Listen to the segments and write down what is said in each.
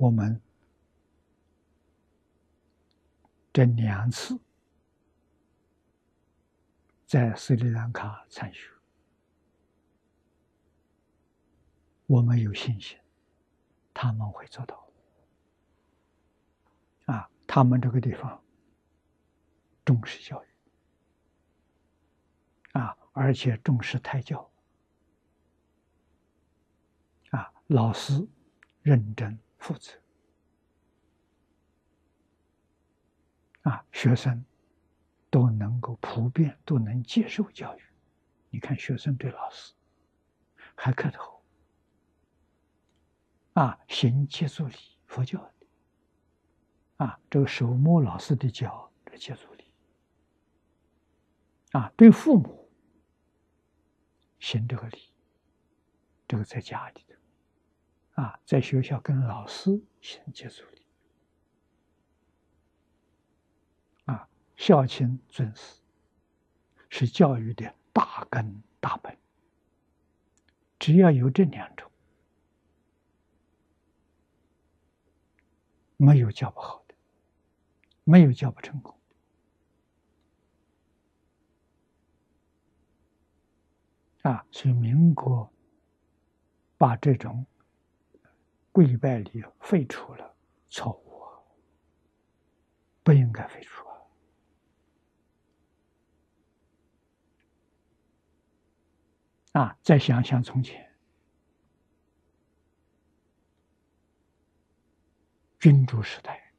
我们这两次在斯里兰卡参学，我们有信心，他们会做到。啊，他们这个地方重视教育，啊，而且重视胎教，啊，老师认真负责，啊，学生都能够普遍都能接受教育。你看，学生对老师还磕头，啊，行接触礼，佛教。啊，这个手摸老师的脚，这接触礼。啊，对父母行这个礼，这个在家里的，啊，在学校跟老师行接触礼。啊，孝亲尊师是教育的大根大本。只要有这两种，没有教不好的。没有教不成功啊！所以民国把这种跪拜礼废除了，错误，不应该废除啊！啊，再想想从前君主时代。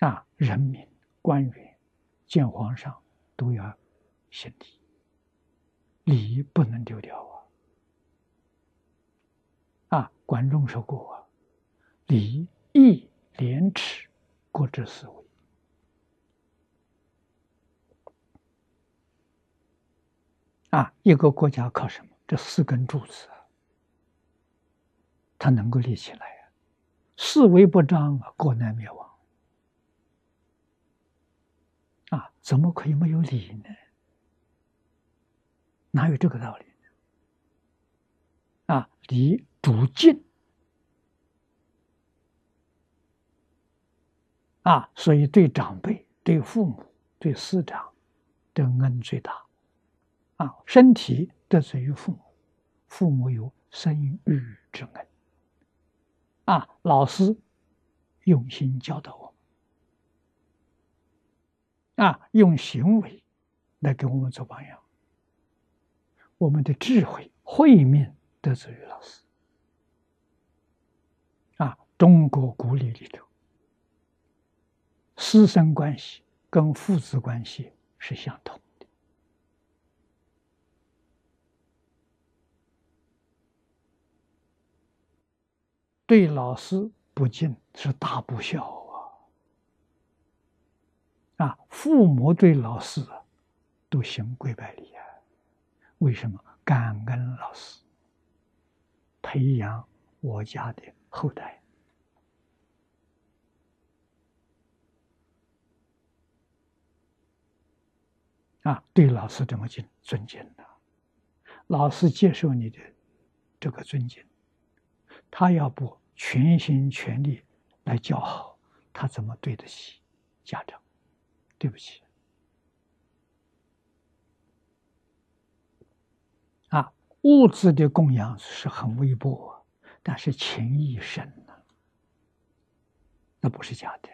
啊，人民官员见皇上都要行礼，礼不能丢掉啊！管仲说过，“礼义廉耻，国之四维。”啊，一个国家靠什么？这四根柱子啊，它能够立起来呀。四维不张啊，国难灭亡。啊，怎么可以没有理呢？哪有这个道理？啊，礼主敬啊，所以对长辈、对父母、对师长的恩最大。啊，身体得罪于父母，父母有生育之恩。啊，老师用心教导我们。啊，用行为来给我们做榜样。我们的智慧、慧命得罪于老师。中国古礼里头，师生关系跟父子关系是相同的。对老师不敬是大不孝。啊，父母对老师都行跪拜礼啊？为什么？感恩老师，培养我家的后代。啊，对老师这么敬尊敬的，老师接受你的这个尊敬，他要不全心全力来教好，他怎么对得起家长？对不起，啊，物质的供养是很微薄，但是情谊深呐，那不是假的。